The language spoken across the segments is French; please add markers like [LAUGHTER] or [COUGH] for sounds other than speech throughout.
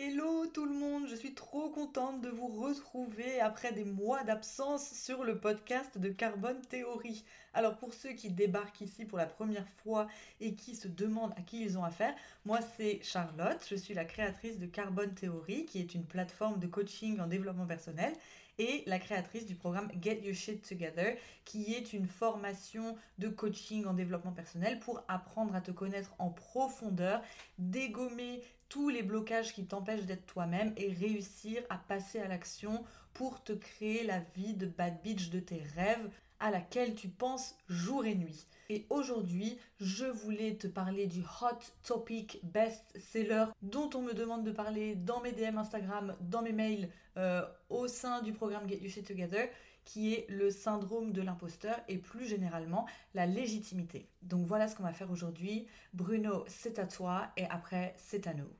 Hello tout le monde, je suis trop contente de vous retrouver après des mois d'absence sur le podcast de Carbone Théorie. Alors pour ceux qui débarquent ici pour la première fois et qui se demandent à qui ils ont affaire, moi c'est Charlotte, je suis la créatrice de Carbone Théorie qui est une plateforme de coaching en développement personnel et la créatrice du programme Get Your Shit Together, qui est une formation de coaching en développement personnel pour apprendre à te connaître en profondeur, dégommer tous les blocages qui t'empêchent d'être toi-même et réussir à passer à l'action pour te créer la vie de bad bitch de tes rêves à laquelle tu penses jour et nuit. Et aujourd'hui, je voulais te parler du hot topic best seller dont on me demande de parler dans mes DM Instagram, dans mes mails, euh, au sein du programme Get You Shit Together, qui est le syndrome de l'imposteur et plus généralement la légitimité. Donc voilà ce qu'on va faire aujourd'hui. Bruno, c'est à toi et après, c'est à nous.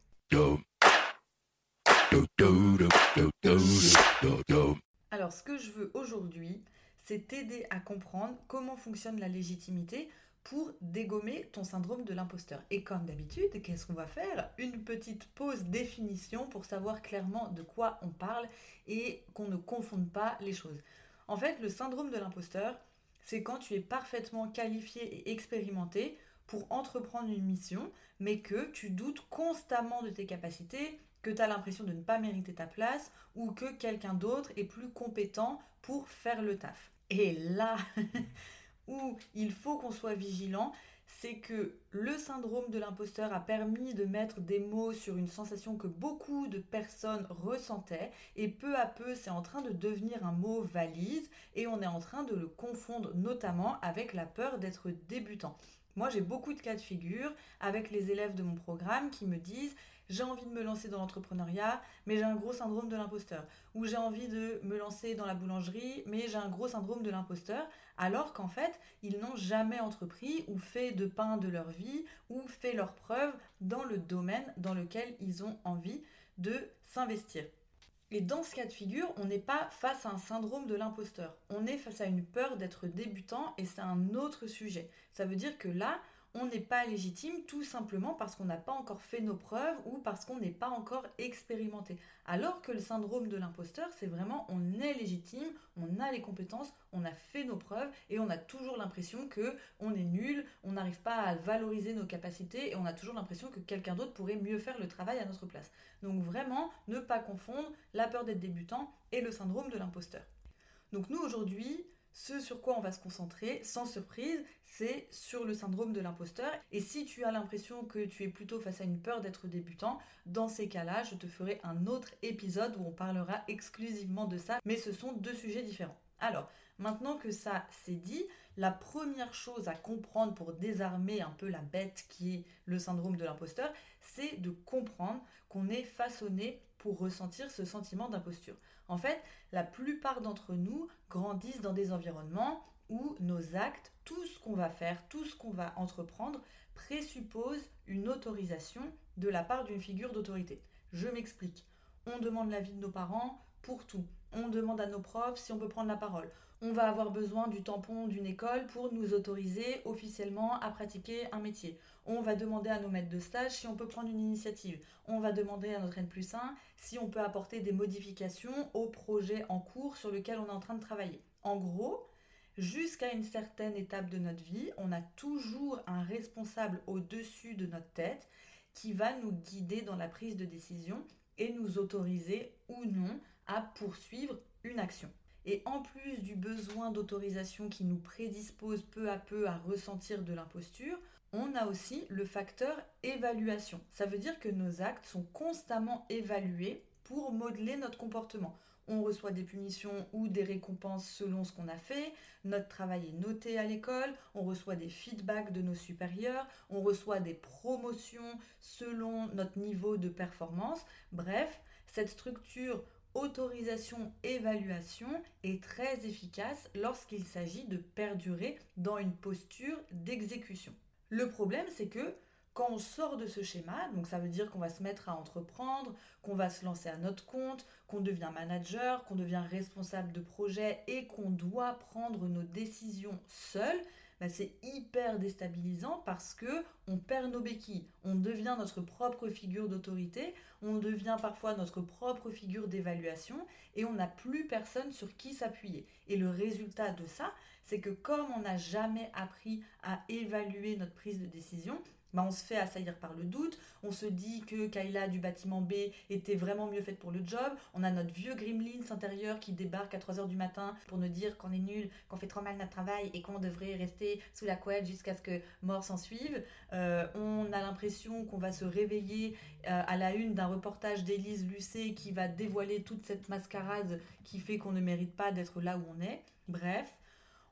Alors ce que je veux aujourd'hui, c'est t'aider à comprendre comment fonctionne la légitimité pour dégommer ton syndrome de l'imposteur. Et comme d'habitude, qu'est-ce qu'on va faire? Une petite pause définition pour savoir clairement de quoi on parle et qu'on ne confonde pas les choses. En fait, le syndrome de l'imposteur, c'est quand tu es parfaitement qualifié et expérimenté pour entreprendre une mission, mais que tu doutes constamment de tes capacités, que tu as l'impression de ne pas mériter ta place ou que quelqu'un d'autre est plus compétent pour faire le taf. Et là [LAUGHS] où il faut qu'on soit vigilant, c'est que le syndrome de l'imposteur a permis de mettre des mots sur une sensation que beaucoup de personnes ressentaient et peu à peu c'est en train de devenir un mot valise et on est en train de le confondre notamment avec la peur d'être débutant. Moi j'ai beaucoup de cas de figure avec les élèves de mon programme qui me disent j'ai envie de me lancer dans l'entrepreneuriat, mais j'ai un gros syndrome de l'imposteur. Ou j'ai envie de me lancer dans la boulangerie, mais j'ai un gros syndrome de l'imposteur, alors qu'en fait, ils n'ont jamais entrepris ou fait de pain de leur vie ou fait leurs preuves dans le domaine dans lequel ils ont envie de s'investir. Et dans ce cas de figure, on n'est pas face à un syndrome de l'imposteur. On est face à une peur d'être débutant et c'est un autre sujet. Ça veut dire que là, on n'est pas légitime tout simplement parce qu'on n'a pas encore fait nos preuves ou parce qu'on n'est pas encore expérimenté. Alors que le syndrome de l'imposteur, c'est vraiment on est légitime, on a les compétences, on a fait nos preuves et on a toujours l'impression que on est nul, on n'arrive pas à valoriser nos capacités et on a toujours l'impression que quelqu'un d'autre pourrait mieux faire le travail à notre place. Donc vraiment, ne pas confondre la peur d'être débutant et le syndrome de l'imposteur. Donc nous aujourd'hui, ce sur quoi on va se concentrer, sans surprise, c'est sur le syndrome de l'imposteur. Et si tu as l'impression que tu es plutôt face à une peur d'être débutant, dans ces cas-là, je te ferai un autre épisode où on parlera exclusivement de ça, mais ce sont deux sujets différents. Alors, maintenant que ça c'est dit, la première chose à comprendre pour désarmer un peu la bête qui est le syndrome de l'imposteur, c'est de comprendre qu'on est façonné ressentir ce sentiment d'imposture. En fait, la plupart d'entre nous grandissent dans des environnements où nos actes, tout ce qu'on va faire, tout ce qu'on va entreprendre, présuppose une autorisation de la part d'une figure d'autorité. Je m'explique. On demande l'avis de nos parents pour tout. On demande à nos profs si on peut prendre la parole on va avoir besoin du tampon d'une école pour nous autoriser officiellement à pratiquer un métier. On va demander à nos maîtres de stage si on peut prendre une initiative. On va demander à notre N plus 1 si on peut apporter des modifications au projet en cours sur lequel on est en train de travailler. En gros, jusqu'à une certaine étape de notre vie, on a toujours un responsable au-dessus de notre tête qui va nous guider dans la prise de décision et nous autoriser ou non à poursuivre une action. Et en plus du besoin d'autorisation qui nous prédispose peu à peu à ressentir de l'imposture, on a aussi le facteur évaluation. Ça veut dire que nos actes sont constamment évalués pour modeler notre comportement. On reçoit des punitions ou des récompenses selon ce qu'on a fait, notre travail est noté à l'école, on reçoit des feedbacks de nos supérieurs, on reçoit des promotions selon notre niveau de performance. Bref, cette structure autorisation-évaluation est très efficace lorsqu'il s'agit de perdurer dans une posture d'exécution. Le problème, c'est que quand on sort de ce schéma, donc ça veut dire qu'on va se mettre à entreprendre, qu'on va se lancer à notre compte, qu'on devient manager, qu'on devient responsable de projet et qu'on doit prendre nos décisions seul, bah, c'est hyper déstabilisant parce que on perd nos béquilles, on devient notre propre figure d'autorité, on devient parfois notre propre figure d'évaluation et on n'a plus personne sur qui s'appuyer. Et le résultat de ça, c'est que comme on n'a jamais appris à évaluer notre prise de décision, bah, on se fait assaillir par le doute, on se dit que Kayla du bâtiment B était vraiment mieux faite pour le job, on a notre vieux Gremlins intérieur qui débarque à 3h du matin pour nous dire qu'on est nul, qu'on fait trop mal notre travail et qu'on devrait rester sous la couette jusqu'à ce que mort s'en suive. Euh, on a l'impression qu'on va se réveiller euh, à la une d'un reportage d'Élise Lucet qui va dévoiler toute cette mascarade qui fait qu'on ne mérite pas d'être là où on est. Bref,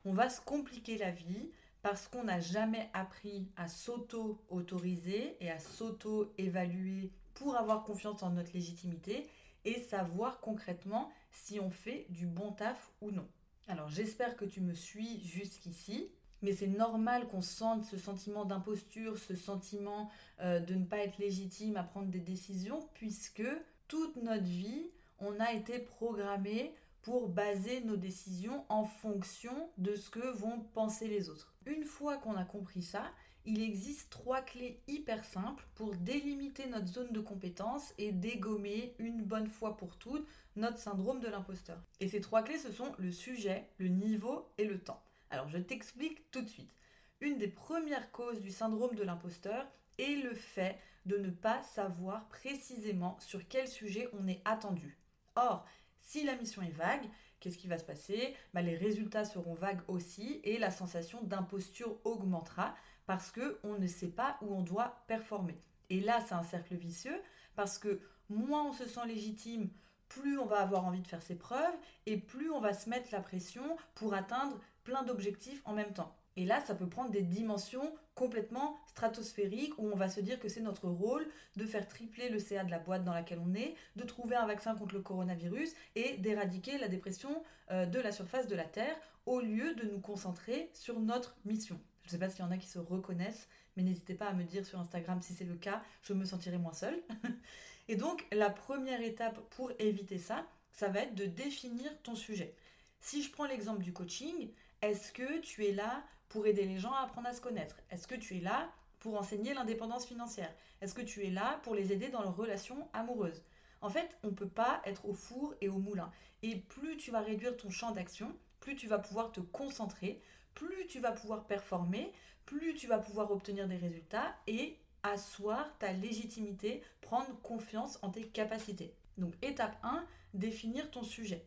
on va se compliquer la vie parce qu'on n'a jamais appris à s'auto-autoriser et à s'auto-évaluer pour avoir confiance en notre légitimité et savoir concrètement si on fait du bon taf ou non. Alors j'espère que tu me suis jusqu'ici, mais c'est normal qu'on sente ce sentiment d'imposture, ce sentiment euh, de ne pas être légitime à prendre des décisions, puisque toute notre vie, on a été programmé pour baser nos décisions en fonction de ce que vont penser les autres. Une fois qu'on a compris ça, il existe trois clés hyper simples pour délimiter notre zone de compétence et dégommer une bonne fois pour toutes notre syndrome de l'imposteur. Et ces trois clés, ce sont le sujet, le niveau et le temps. Alors je t'explique tout de suite. Une des premières causes du syndrome de l'imposteur est le fait de ne pas savoir précisément sur quel sujet on est attendu. Or, si la mission est vague, qu'est-ce qui va se passer? Bah, Les résultats seront vagues aussi et la sensation d'imposture augmentera parce qu'on ne sait pas où on doit performer. Et là, c'est un cercle vicieux parce que moins on se sent légitime, plus on va avoir envie de faire ses preuves et plus on va se mettre la pression pour atteindre plein d'objectifs en même temps. Et là, ça peut prendre des dimensions complètement stratosphériques où on va se dire que c'est notre rôle de faire tripler le CA de la boîte dans laquelle on est, de trouver un vaccin contre le coronavirus et d'éradiquer la dépression euh, de la surface de la Terre au lieu de nous concentrer sur notre mission. Je ne sais pas s'il y en a qui se reconnaissent, mais n'hésitez pas à me dire sur Instagram si c'est le cas, je me sentirai moins seule. [LAUGHS] et donc, la première étape pour éviter ça, ça va être de définir ton sujet. Si je prends l'exemple du coaching, est-ce que tu es là pour aider les gens à apprendre à se connaître Est-ce que tu es là pour enseigner l'indépendance financière? Est-ce que tu es là pour les aider dans leurs relations amoureuses? En fait, on ne peut pas être au four et au moulin. Et plus tu vas réduire ton champ d'action, plus tu vas pouvoir te concentrer, plus tu vas pouvoir performer, plus tu vas pouvoir obtenir des résultats et asseoir ta légitimité, prendre confiance en tes capacités. Donc étape 1, définir ton sujet.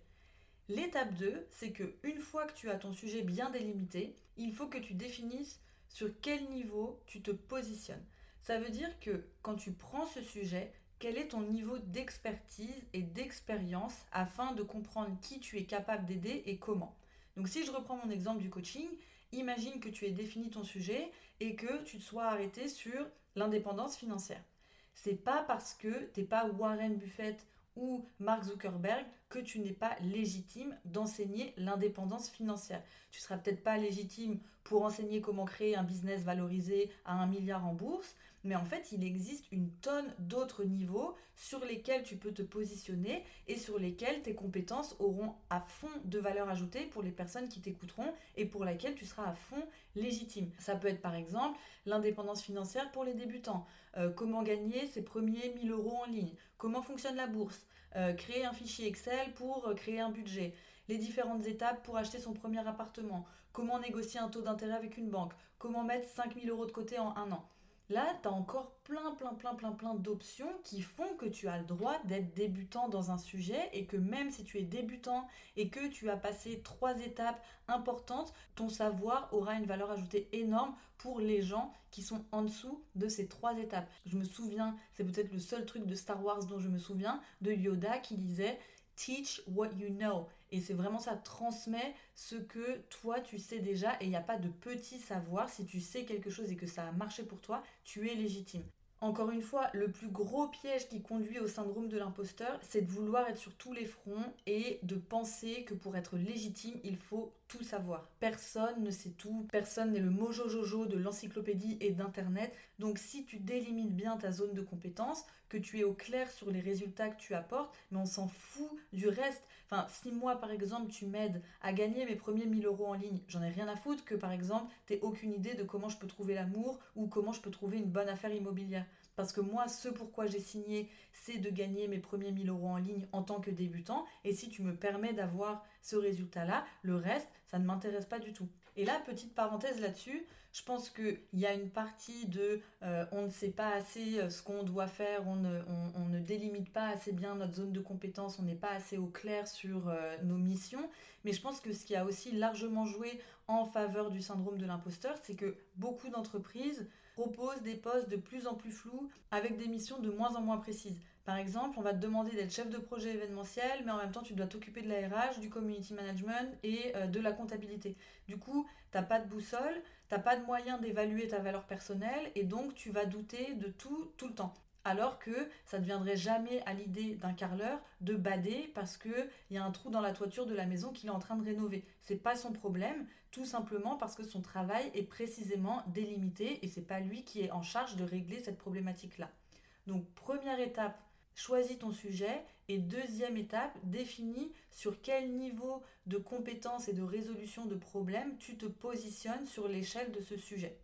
L'étape 2, c'est que une fois que tu as ton sujet bien délimité, il faut que tu définisses sur quel niveau tu te positionnes. Ça veut dire que quand tu prends ce sujet, quel est ton niveau d'expertise et d'expérience afin de comprendre qui tu es capable d'aider et comment. Donc si je reprends mon exemple du coaching, imagine que tu aies défini ton sujet et que tu te sois arrêté sur l'indépendance financière. C'est pas parce que tu n'es pas Warren Buffett ou Mark Zuckerberg que tu n'es pas légitime d'enseigner l'indépendance financière. Tu seras peut-être pas légitime pour enseigner comment créer un business valorisé à un milliard en bourse, mais en fait, il existe une tonne d'autres niveaux sur lesquels tu peux te positionner et sur lesquels tes compétences auront à fond de valeur ajoutée pour les personnes qui t'écouteront et pour lesquelles tu seras à fond légitime. Ça peut être par exemple l'indépendance financière pour les débutants, euh, comment gagner ses premiers 1000 euros en ligne, comment fonctionne la bourse, euh, créer un fichier Excel pour euh, créer un budget, les différentes étapes pour acheter son premier appartement, comment négocier un taux d'intérêt avec une banque, comment mettre 5000 euros de côté en un an? Là, tu as encore plein, plein, plein, plein, plein d'options qui font que tu as le droit d'être débutant dans un sujet et que même si tu es débutant et que tu as passé trois étapes importantes, ton savoir aura une valeur ajoutée énorme pour les gens qui sont en dessous de ces trois étapes. Je me souviens, c'est peut-être le seul truc de Star Wars dont je me souviens, de Yoda qui disait Teach what you know. Et c'est vraiment ça, transmet ce que toi tu sais déjà et il n'y a pas de petit savoir. Si tu sais quelque chose et que ça a marché pour toi, tu es légitime. Encore une fois, le plus gros piège qui conduit au syndrome de l'imposteur, c'est de vouloir être sur tous les fronts et de penser que pour être légitime, il faut tout savoir. Personne ne sait tout, personne n'est le mojo jojo de l'encyclopédie et d'internet. Donc si tu délimites bien ta zone de compétence, que tu es au clair sur les résultats que tu apportes, mais on s'en fout du reste. Enfin, si moi par exemple tu m'aides à gagner mes premiers 1000 euros en ligne, j'en ai rien à foutre que par exemple t'aies aucune idée de comment je peux trouver l'amour ou comment je peux trouver une bonne affaire immobilière. Parce que moi, ce pourquoi j'ai signé, c'est de gagner mes premiers 1000 euros en ligne en tant que débutant. Et si tu me permets d'avoir ce résultat-là, le reste, ça ne m'intéresse pas du tout. Et là, petite parenthèse là-dessus, je pense qu'il y a une partie de euh, on ne sait pas assez euh, ce qu'on doit faire, on ne, délimite pas assez bien notre zone de compétence, on n'est pas assez au clair sur euh, nos missions. Mais je pense que ce qui a aussi largement joué en faveur du syndrome de l'imposteur, c'est que beaucoup d'entreprises propose des postes de plus en plus flous avec des missions de moins en moins précises. Par exemple, on va te demander d'être chef de projet événementiel, mais en même temps, tu dois t'occuper de la RH, du community management et euh, de la comptabilité. Du coup, t'as pas de boussole, t'as pas de moyen d'évaluer ta valeur personnelle et donc tu vas douter de tout tout le temps alors que ça ne viendrait jamais à l'idée d'un carleur de bader parce qu'il y a un trou dans la toiture de la maison qu'il est en train de rénover. C'est pas son problème, tout simplement parce que son travail est précisément délimité et c'est pas lui qui est en charge de régler cette problématique-là. Donc première étape, choisis ton sujet et deuxième étape, définis sur quel niveau de compétence et de résolution de problème tu te positionnes sur l'échelle de ce sujet.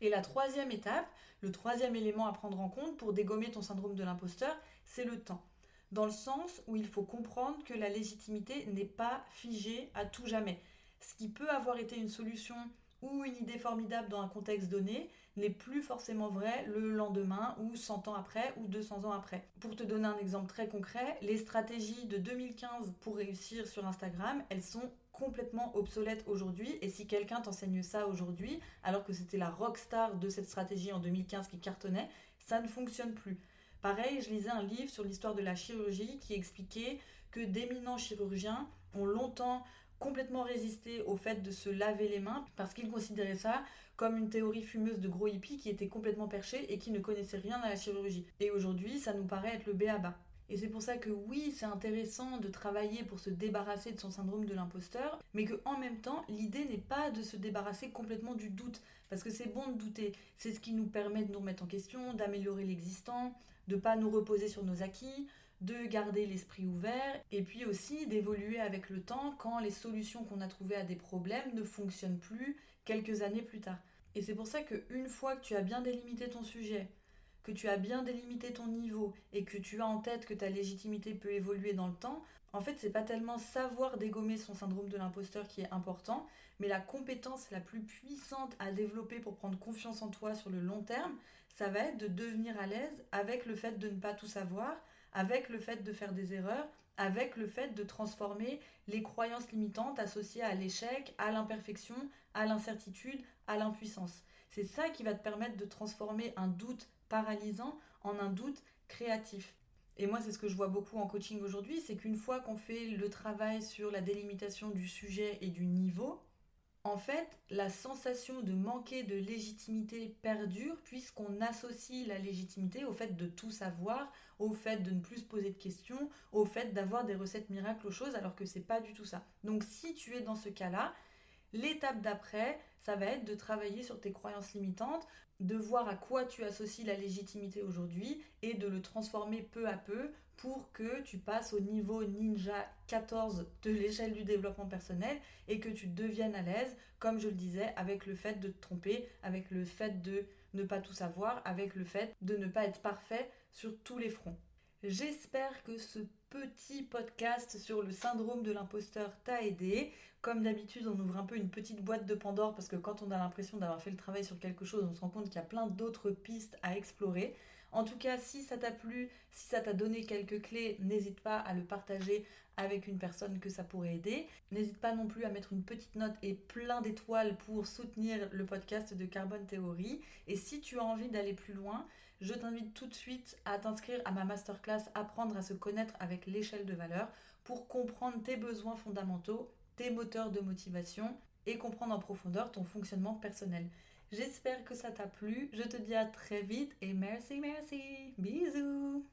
Et la troisième étape, le troisième élément à prendre en compte pour dégommer ton syndrome de l'imposteur, c'est le temps. Dans le sens où il faut comprendre que la légitimité n'est pas figée à tout jamais. Ce qui peut avoir été une solution ou une idée formidable dans un contexte donné n'est plus forcément vrai le lendemain ou 100 ans après ou 200 ans après. Pour te donner un exemple très concret, les stratégies de 2015 pour réussir sur Instagram, elles sont complètement obsolète aujourd'hui. Et si quelqu'un t'enseigne ça aujourd'hui, alors que c'était la rockstar de cette stratégie en 2015 qui cartonnait, ça ne fonctionne plus. Pareil, je lisais un livre sur l'histoire de la chirurgie qui expliquait que d'éminents chirurgiens ont longtemps complètement résisté au fait de se laver les mains parce qu'ils considéraient ça comme une théorie fumeuse de gros hippies qui était complètement perchée et qui ne connaissaient rien à la chirurgie. Et aujourd'hui, ça nous paraît être le béaba. Et c'est pour ça que oui, c'est intéressant de travailler pour se débarrasser de son syndrome de l'imposteur, mais que en même temps, l'idée n'est pas de se débarrasser complètement du doute, parce que c'est bon de douter. C'est ce qui nous permet de nous remettre en question, d'améliorer l'existant, de pas nous reposer sur nos acquis, de garder l'esprit ouvert et puis aussi d'évoluer avec le temps quand les solutions qu'on a trouvées à des problèmes ne fonctionnent plus quelques années plus tard. Et c'est pour ça qu'une fois que tu as bien délimité ton sujet, que tu as bien délimité ton niveau et que tu as en tête que ta légitimité peut évoluer dans le temps, en fait, c'est pas tellement savoir dégommer son syndrome de l'imposteur qui est important, mais la compétence la plus puissante à développer pour prendre confiance en toi sur le long terme, ça va être de devenir à l'aise avec le fait de ne pas tout savoir, avec le fait de faire des erreurs, avec le fait de transformer les croyances limitantes associées à l'échec, à l'imperfection, à l'incertitude, à l'impuissance. C'est ça qui va te permettre de transformer un doute paralysant en un doute créatif. Et moi, c'est ce que je vois beaucoup en coaching aujourd'hui, c'est qu'une fois qu'on fait le travail sur la délimitation du sujet et du niveau, en fait, la sensation de manquer de légitimité perdure puisqu'on associe la légitimité au fait de tout savoir, au fait de ne plus se poser de questions, au fait d'avoir des recettes miracles aux choses alors que c'est pas du tout ça. Donc si tu es dans ce cas-là, l'étape d'après, ça va être de travailler sur tes croyances limitantes, de voir à quoi tu associes la légitimité aujourd'hui et de le transformer peu à peu pour que tu passes au niveau ninja 14 de l'échelle du développement personnel et que tu deviennes à l'aise, comme je le disais, avec le fait de te tromper, avec le fait de ne pas tout savoir, avec le fait de ne pas être parfait sur tous les fronts. J'espère que ce petit podcast sur le syndrome de l'imposteur t'a aidé. Comme d'habitude, on ouvre un peu une petite boîte de Pandore parce que quand on a l'impression d'avoir fait le travail sur quelque chose, on se rend compte qu'il y a plein d'autres pistes à explorer. En tout cas, si ça t'a plu, si ça t'a donné quelques clés, n'hésite pas à le partager avec une personne que ça pourrait aider. N'hésite pas non plus à mettre une petite note et plein d'étoiles pour soutenir le podcast de Carbone Théorie. Et si tu as envie d'aller plus loin, je t'invite tout de suite à t'inscrire à ma masterclass Apprendre à se connaître avec l'échelle de valeur pour comprendre tes besoins fondamentaux tes moteurs de motivation et comprendre en profondeur ton fonctionnement personnel. J'espère que ça t'a plu. Je te dis à très vite et merci, merci. Bisous